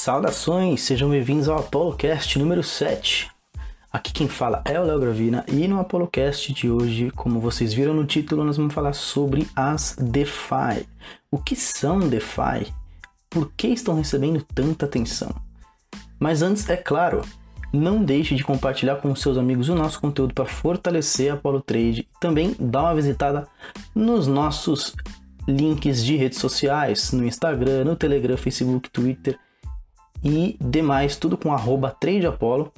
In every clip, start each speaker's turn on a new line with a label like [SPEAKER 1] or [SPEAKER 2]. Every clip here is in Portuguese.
[SPEAKER 1] Saudações, sejam bem-vindos ao ApoloCast número 7. Aqui quem fala é o Léo Gravina e no ApoloCast de hoje, como vocês viram no título, nós vamos falar sobre as DeFi. O que são DeFi? Por que estão recebendo tanta atenção? Mas antes, é claro, não deixe de compartilhar com seus amigos o nosso conteúdo para fortalecer a Apollo Trade e também dar uma visitada nos nossos links de redes sociais, no Instagram, no Telegram, Facebook, Twitter e demais, tudo com arroba tradeapollo.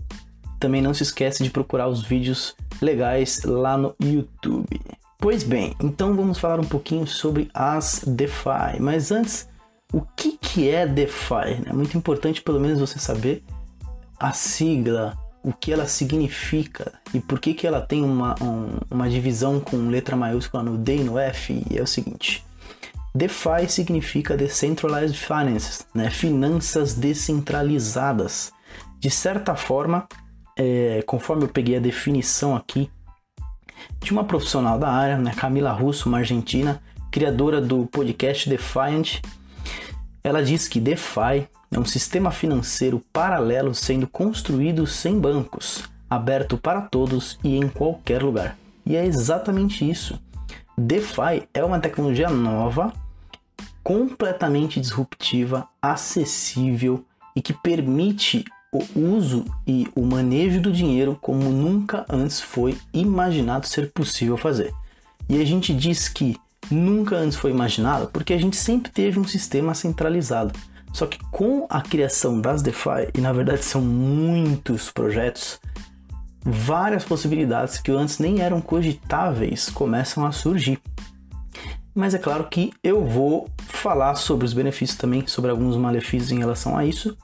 [SPEAKER 1] Também não se esquece de procurar os vídeos legais lá no YouTube. Pois bem, então vamos falar um pouquinho sobre as DeFi. Mas antes, o que, que é DeFi? É muito importante pelo menos você saber a sigla, o que ela significa e por que, que ela tem uma, um, uma divisão com letra maiúscula no D e no F. E é o seguinte: DeFi significa Decentralized Finance, né? finanças descentralizadas. De certa forma, é, conforme eu peguei a definição aqui de uma profissional da área, né? Camila Russo, uma argentina, criadora do podcast Defiant, ela diz que DeFi é um sistema financeiro paralelo sendo construído sem bancos, aberto para todos e em qualquer lugar. E é exatamente isso. DeFi é uma tecnologia nova completamente disruptiva, acessível e que permite o uso e o manejo do dinheiro como nunca antes foi imaginado ser possível fazer. E a gente diz que nunca antes foi imaginado porque a gente sempre teve um sistema centralizado. Só que com a criação das DeFi, e na verdade são muitos projetos, várias possibilidades que antes nem eram cogitáveis começam a surgir. Mas é claro que eu vou falar sobre os benefícios também, sobre alguns malefícios em relação a isso.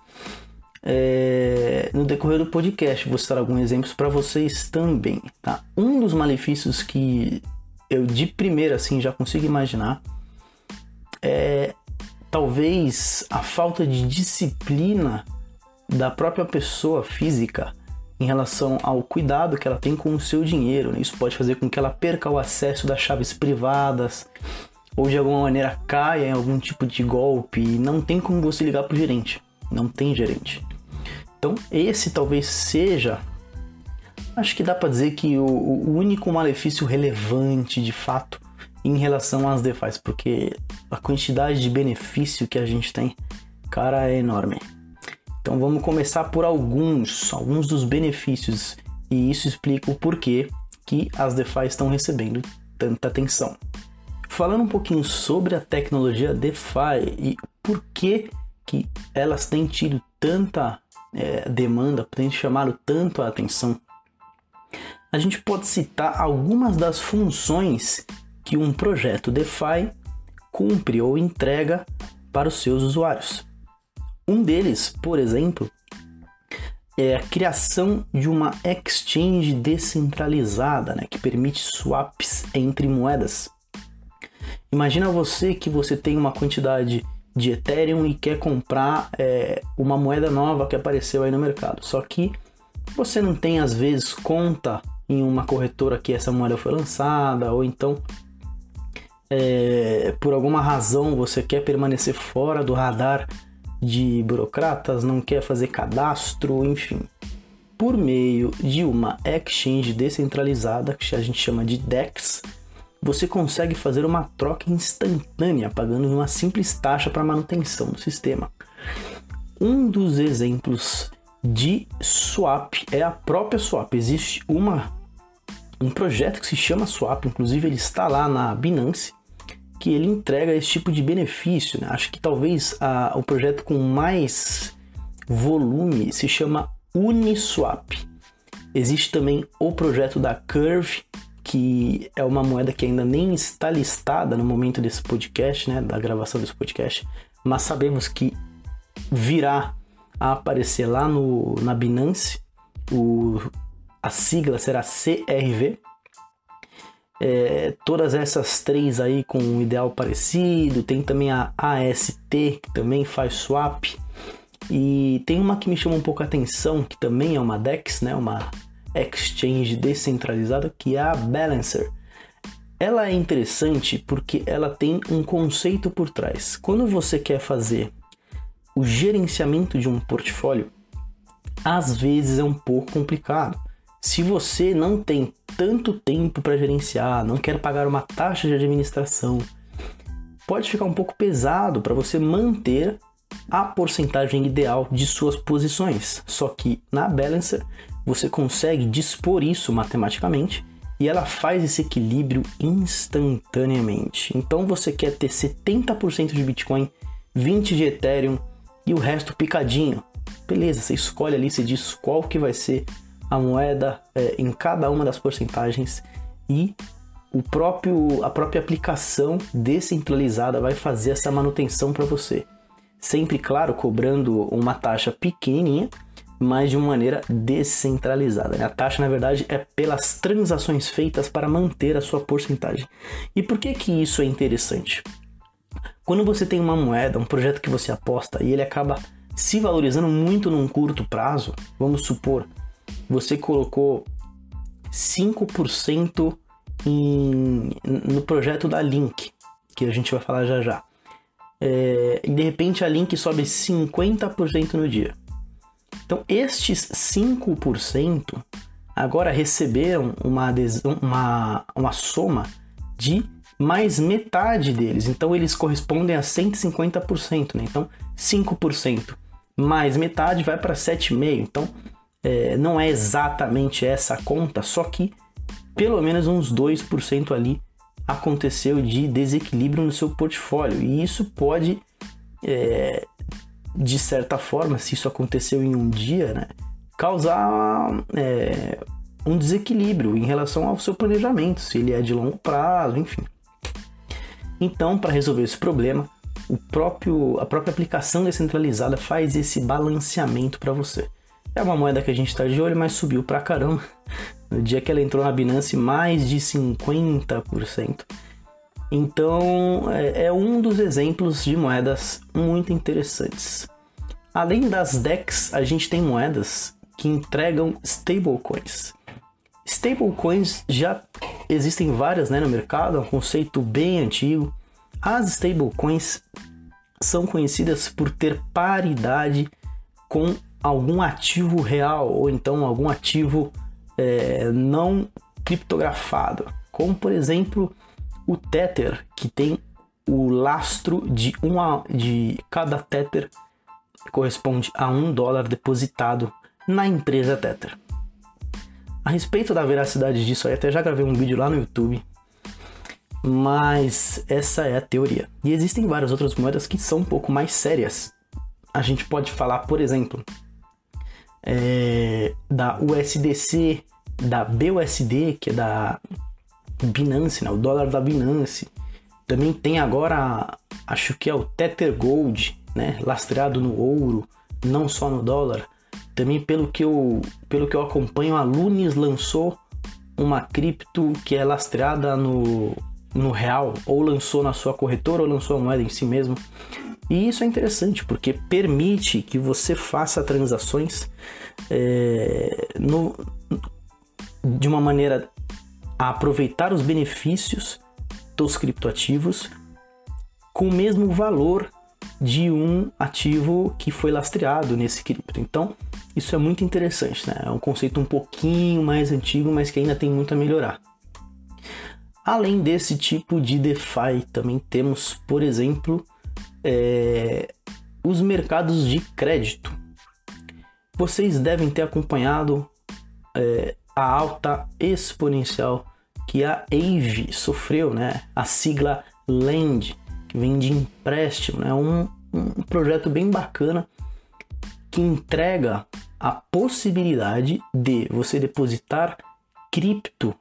[SPEAKER 1] É, no decorrer do podcast, vou citar alguns exemplos para vocês também. Tá? Um dos malefícios que eu de primeira assim já consigo imaginar é talvez a falta de disciplina da própria pessoa física em relação ao cuidado que ela tem com o seu dinheiro. Né? Isso pode fazer com que ela perca o acesso das chaves privadas ou de alguma maneira caia em algum tipo de golpe e não tem como você ligar para o gerente. Não tem gerente. Então, esse talvez seja. Acho que dá para dizer que o, o único malefício relevante de fato em relação às DeFi, porque a quantidade de benefício que a gente tem, cara, é enorme. Então vamos começar por alguns, alguns dos benefícios e isso explica o porquê que as DeFi estão recebendo tanta atenção. Falando um pouquinho sobre a tecnologia DeFi e por que, que elas têm tido tanta é, demanda, têm chamado tanto a atenção, a gente pode citar algumas das funções que um projeto DeFi cumpre ou entrega para os seus usuários. Um deles, por exemplo, é a criação de uma exchange descentralizada, né, que permite swaps entre moedas. Imagina você que você tem uma quantidade de Ethereum e quer comprar é, uma moeda nova que apareceu aí no mercado. Só que você não tem às vezes conta em uma corretora que essa moeda foi lançada, ou então é, por alguma razão você quer permanecer fora do radar de burocratas, não quer fazer cadastro, enfim. Por meio de uma exchange descentralizada, que a gente chama de DEX, você consegue fazer uma troca instantânea pagando uma simples taxa para manutenção do sistema. Um dos exemplos de swap é a própria swap. Existe uma um projeto que se chama Swap, inclusive ele está lá na Binance, que ele entrega esse tipo de benefício. Né? Acho que talvez a, o projeto com mais volume se chama Uniswap. Existe também o projeto da Curve, que é uma moeda que ainda nem está listada no momento desse podcast, né, da gravação desse podcast, mas sabemos que virá a aparecer lá no, na Binance. O, a sigla será CRV. É, todas essas três aí com um ideal parecido. Tem também a AST, que também faz swap. E tem uma que me chama um pouco a atenção, que também é uma DEX, né? uma exchange descentralizada, que é a Balancer. Ela é interessante porque ela tem um conceito por trás. Quando você quer fazer o gerenciamento de um portfólio às vezes é um pouco complicado. Se você não tem tanto tempo para gerenciar, não quer pagar uma taxa de administração, pode ficar um pouco pesado para você manter a porcentagem ideal de suas posições. Só que na Balancer você consegue dispor isso matematicamente e ela faz esse equilíbrio instantaneamente. Então você quer ter 70% de Bitcoin, 20 de Ethereum e o resto picadinho. Beleza, você escolhe ali, você diz qual que vai ser a moeda é, em cada uma das porcentagens e o próprio a própria aplicação descentralizada vai fazer essa manutenção para você. Sempre, claro, cobrando uma taxa pequenininha, mas de uma maneira descentralizada. Né? A taxa, na verdade, é pelas transações feitas para manter a sua porcentagem. E por que que isso é interessante? Quando você tem uma moeda, um projeto que você aposta e ele acaba se valorizando muito num curto prazo, vamos supor, você colocou 5% em, no projeto da Link, que a gente vai falar já já. É, e de repente a Link sobe 50% no dia. Então, estes 5% agora receberam uma, uma, uma soma de mais metade deles. Então, eles correspondem a 150%. Né? Então, 5% mais metade vai para 7,5%. Então, é, não é exatamente essa a conta, só que pelo menos uns 2% ali aconteceu de desequilíbrio no seu portfólio. E isso pode é, de certa forma, se isso aconteceu em um dia, né, causar é, um desequilíbrio em relação ao seu planejamento, se ele é de longo prazo, enfim. Então, para resolver esse problema, o próprio, a própria aplicação descentralizada faz esse balanceamento para você. É uma moeda que a gente está de olho, mas subiu pra caramba. No dia que ela entrou na Binance, mais de 50%. Então é, é um dos exemplos de moedas muito interessantes. Além das DEX, a gente tem moedas que entregam stablecoins. Stablecoins já existem várias né, no mercado, é um conceito bem antigo. As stablecoins são conhecidas por ter paridade com algum ativo real ou então algum ativo é, não criptografado, como por exemplo o Tether, que tem o lastro de, uma, de cada Tether corresponde a um dólar depositado na empresa Tether. A respeito da veracidade disso, eu até já gravei um vídeo lá no YouTube, mas essa é a teoria. E existem várias outras moedas que são um pouco mais sérias. A gente pode falar, por exemplo, é, da USDC, da BUSD, que é da Binance, né? o dólar da Binance. Também tem agora, acho que é o Tether Gold, né? lastreado no ouro, não só no dólar. Também pelo que eu, pelo que eu acompanho, a Lunis lançou uma cripto que é lastreada no, no real, ou lançou na sua corretora, ou lançou a moeda em si mesmo. E isso é interessante porque permite que você faça transações é, no, de uma maneira a aproveitar os benefícios dos criptoativos com o mesmo valor de um ativo que foi lastreado nesse cripto. Então, isso é muito interessante, né? É um conceito um pouquinho mais antigo, mas que ainda tem muito a melhorar. Além desse tipo de DeFi, também temos, por exemplo, é, os mercados de crédito. Vocês devem ter acompanhado é, a alta exponencial que a AVE sofreu, né? A sigla LEND, que vem de empréstimo, né? Um, um projeto bem bacana que entrega a possibilidade de você depositar cripto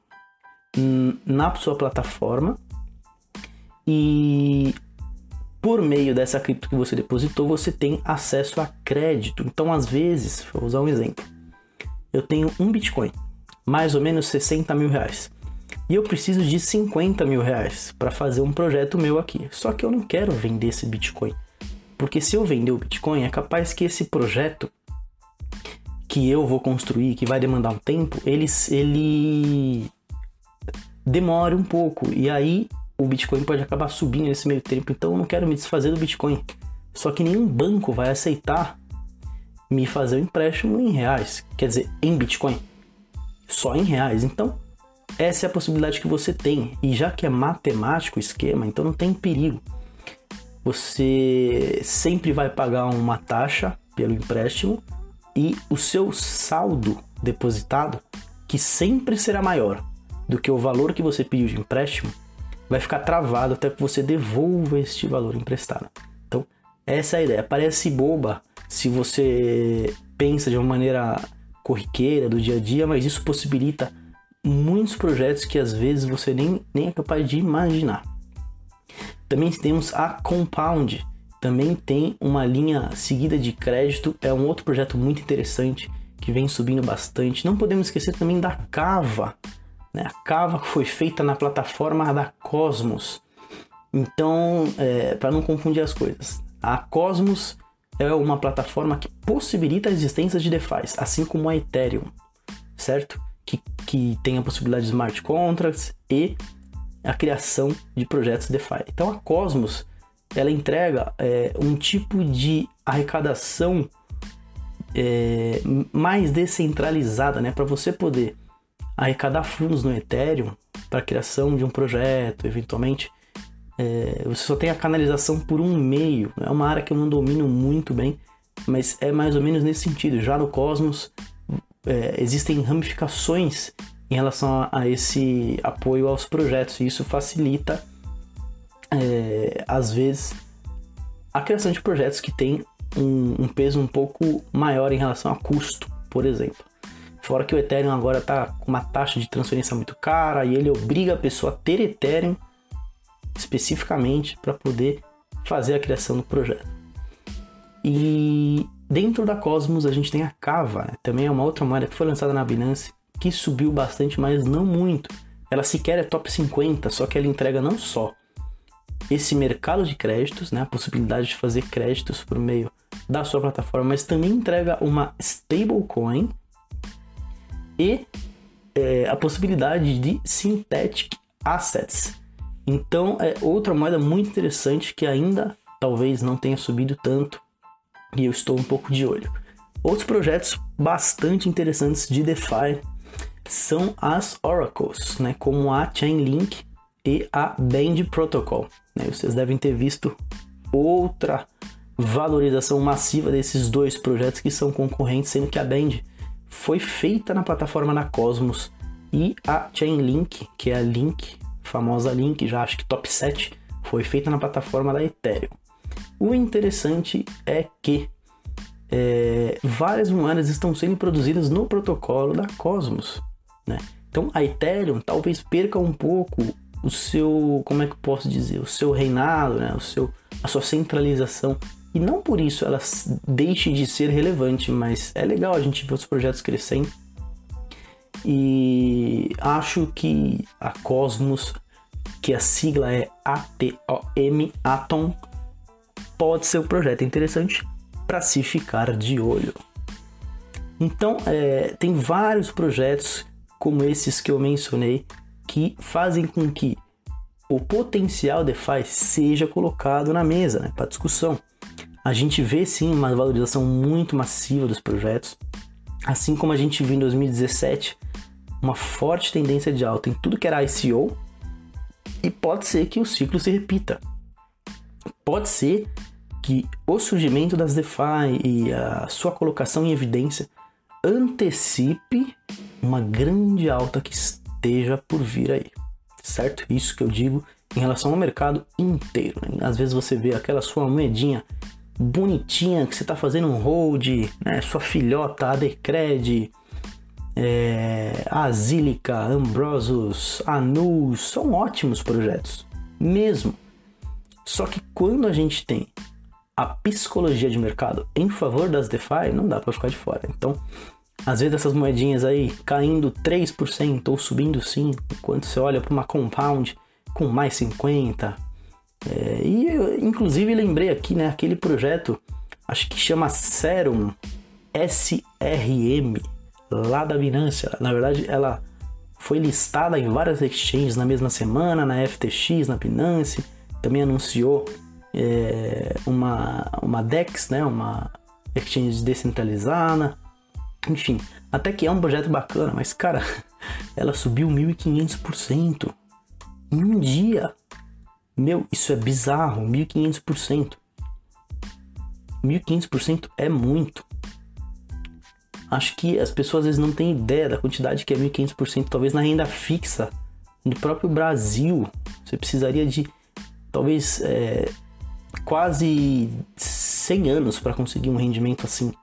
[SPEAKER 1] na sua plataforma e por meio dessa cripto que você depositou, você tem acesso a crédito. Então, às vezes, vou usar um exemplo. Eu tenho um Bitcoin, mais ou menos 60 mil reais e eu preciso de 50 mil reais para fazer um projeto meu aqui. Só que eu não quero vender esse Bitcoin. Porque se eu vender o Bitcoin, é capaz que esse projeto que eu vou construir, que vai demandar um tempo, ele, ele demore um pouco. E aí o Bitcoin pode acabar subindo nesse meio tempo. Então eu não quero me desfazer do Bitcoin. Só que nenhum banco vai aceitar me fazer um empréstimo em reais, quer dizer, em Bitcoin, só em reais. Então, essa é a possibilidade que você tem. E já que é matemático o esquema, então não tem perigo. Você sempre vai pagar uma taxa pelo empréstimo e o seu saldo depositado, que sempre será maior do que o valor que você pediu de empréstimo, vai ficar travado até que você devolva este valor emprestado. Então, essa é a ideia. Parece boba se você pensa de uma maneira corriqueira do dia a dia, mas isso possibilita muitos projetos que às vezes você nem, nem é capaz de imaginar. Também temos a Compound, também tem uma linha seguida de crédito, é um outro projeto muito interessante que vem subindo bastante. Não podemos esquecer também da Cava? A Cava foi feita na plataforma da Cosmos. Então, é, para não confundir as coisas, a Cosmos é uma plataforma que possibilita a existência de DeFi, assim como a Ethereum, certo? Que, que tem a possibilidade de smart contracts e a criação de projetos DeFi. Então a Cosmos ela entrega é, um tipo de arrecadação é, mais descentralizada, né? Para você poder arrecadar fundos no Ethereum para a criação de um projeto, eventualmente, é, você só tem a canalização por um meio. É uma área que eu não domino muito bem, mas é mais ou menos nesse sentido. Já no Cosmos é, existem ramificações em relação a, a, esse apoio aos projetos e isso facilita, é, às vezes, a criação de projetos que têm um, um peso um pouco maior em relação a custo, por exemplo. Fora que o Ethereum agora está com uma taxa de transferência muito cara e ele obriga a pessoa a ter Ethereum especificamente para poder fazer a criação do projeto. E dentro da Cosmos a gente tem a Kava, né? também é uma outra moeda que foi lançada na Binance, que subiu bastante, mas não muito. Ela sequer é top 50, só que ela entrega não só esse mercado de créditos, né, a possibilidade de fazer créditos por meio da sua plataforma, mas também entrega uma stablecoin e é, a possibilidade de synthetic assets, então é outra moeda muito interessante que ainda talvez não tenha subido tanto e eu estou um pouco de olho. Outros projetos bastante interessantes de DeFi são as Oracles, né, como a Chainlink e a Band Protocol. Né? Vocês devem ter visto outra valorização massiva desses dois projetos que são concorrentes, sendo que a Band foi feita na plataforma da Cosmos e a Chainlink, que é a Link famosa Link, já acho que top 7, foi feita na plataforma da Ethereum. O interessante é que é, várias moedas estão sendo produzidas no protocolo da Cosmos. Né? Então a Ethereum talvez perca um pouco o seu, como é que eu posso dizer, o seu reinado, né? o seu, a sua centralização. E não por isso ela deixe de ser relevante, mas é legal a gente ver os projetos crescendo e acho que a Cosmos, que a sigla é ATOM, Atom, pode ser um projeto interessante para se ficar de olho. Então, é, tem vários projetos como esses que eu mencionei que fazem com que o potencial DeFi seja colocado na mesa né, para discussão. A gente vê sim uma valorização muito massiva dos projetos, assim como a gente viu em 2017 uma forte tendência de alta em tudo que era ICO e pode ser que o ciclo se repita. Pode ser que o surgimento das DeFi e a sua colocação em evidência antecipe uma grande alta que esteja por vir aí, certo? Isso que eu digo em relação ao mercado inteiro. Né? Às vezes você vê aquela sua moedinha bonitinha que você está fazendo um hold, né? sua filhota, a Decred, é, Asílica, Ambrosus, Anus, são ótimos projetos, mesmo. Só que quando a gente tem a psicologia de mercado em favor das DeFi, não dá para ficar de fora. Então, às vezes essas moedinhas aí caindo 3% ou subindo 5%, enquanto você olha para uma compound com mais 50%. É, e eu, inclusive lembrei aqui, né, aquele projeto, acho que chama Serum SRM, lá da Binance. Na verdade, ela foi listada em várias exchanges na mesma semana, na FTX, na Binance, também anunciou é, uma, uma DEX, né? Uma exchange descentralizada, enfim, até que é um projeto bacana, mas cara, ela subiu 1500% em um dia. Meu, isso é bizarro, 1500%. 1500% é muito. Acho que as pessoas às vezes não têm ideia da quantidade que é 1500%, talvez na renda fixa no próprio Brasil. Você precisaria de talvez é, quase 100 anos para conseguir um rendimento assim,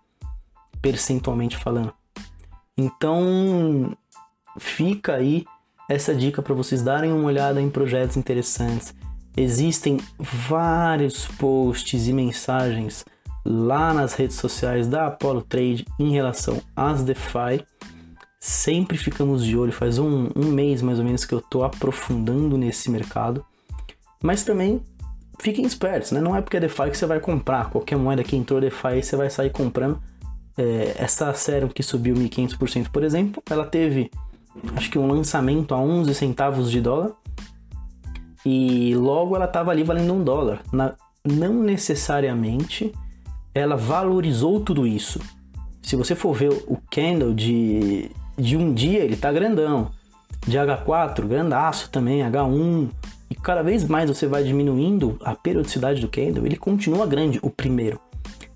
[SPEAKER 1] percentualmente falando. Então, fica aí essa dica para vocês darem uma olhada em projetos interessantes. Existem vários posts e mensagens lá nas redes sociais da Apollo Trade em relação às DeFi. Sempre ficamos de olho, faz um, um mês mais ou menos que eu estou aprofundando nesse mercado. Mas também fiquem espertos, né? Não é porque é DeFi que você vai comprar. Qualquer moeda que entrou DeFi você vai sair comprando. É, essa Serum que subiu 1.500%, por exemplo, ela teve acho que um lançamento a 11 centavos de dólar e logo ela estava ali valendo um dólar. Na, não necessariamente ela valorizou tudo isso. Se você for ver o candle de, de um dia, ele tá grandão. De H4, grandaço também, H1. E cada vez mais você vai diminuindo a periodicidade do candle, ele continua grande, o primeiro.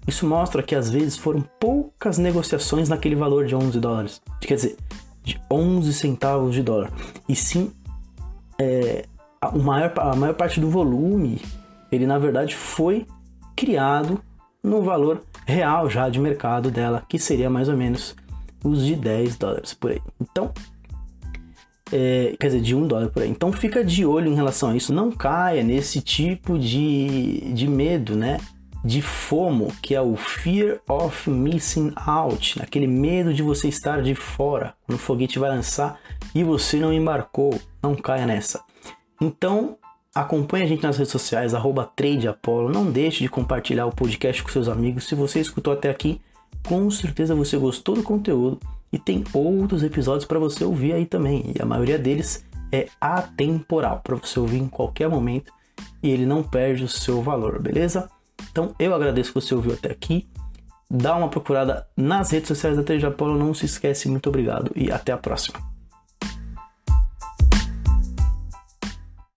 [SPEAKER 1] Isso mostra que às vezes foram poucas negociações naquele valor de 11 dólares. Quer dizer, de 11 centavos de dólar. E sim, é, a, maior, a maior parte do volume, ele na verdade foi criado no valor real já de mercado dela, que seria mais ou menos os de 10 dólares por aí. Então, é, quer dizer, de 1 dólar por aí. Então fica de olho em relação a isso. Não caia nesse tipo de, de medo, né? De FOMO, que é o Fear of Missing Out, aquele medo de você estar de fora quando o foguete vai lançar e você não embarcou, não caia nessa. Então, acompanhe a gente nas redes sociais, TradeApollo, não deixe de compartilhar o podcast com seus amigos. Se você escutou até aqui, com certeza você gostou do conteúdo e tem outros episódios para você ouvir aí também, e a maioria deles é atemporal, para você ouvir em qualquer momento e ele não perde o seu valor, beleza? Então eu agradeço que você ouviu até aqui. Dá uma procurada nas redes sociais da Treja Apollo, não se esquece. Muito obrigado e até a próxima.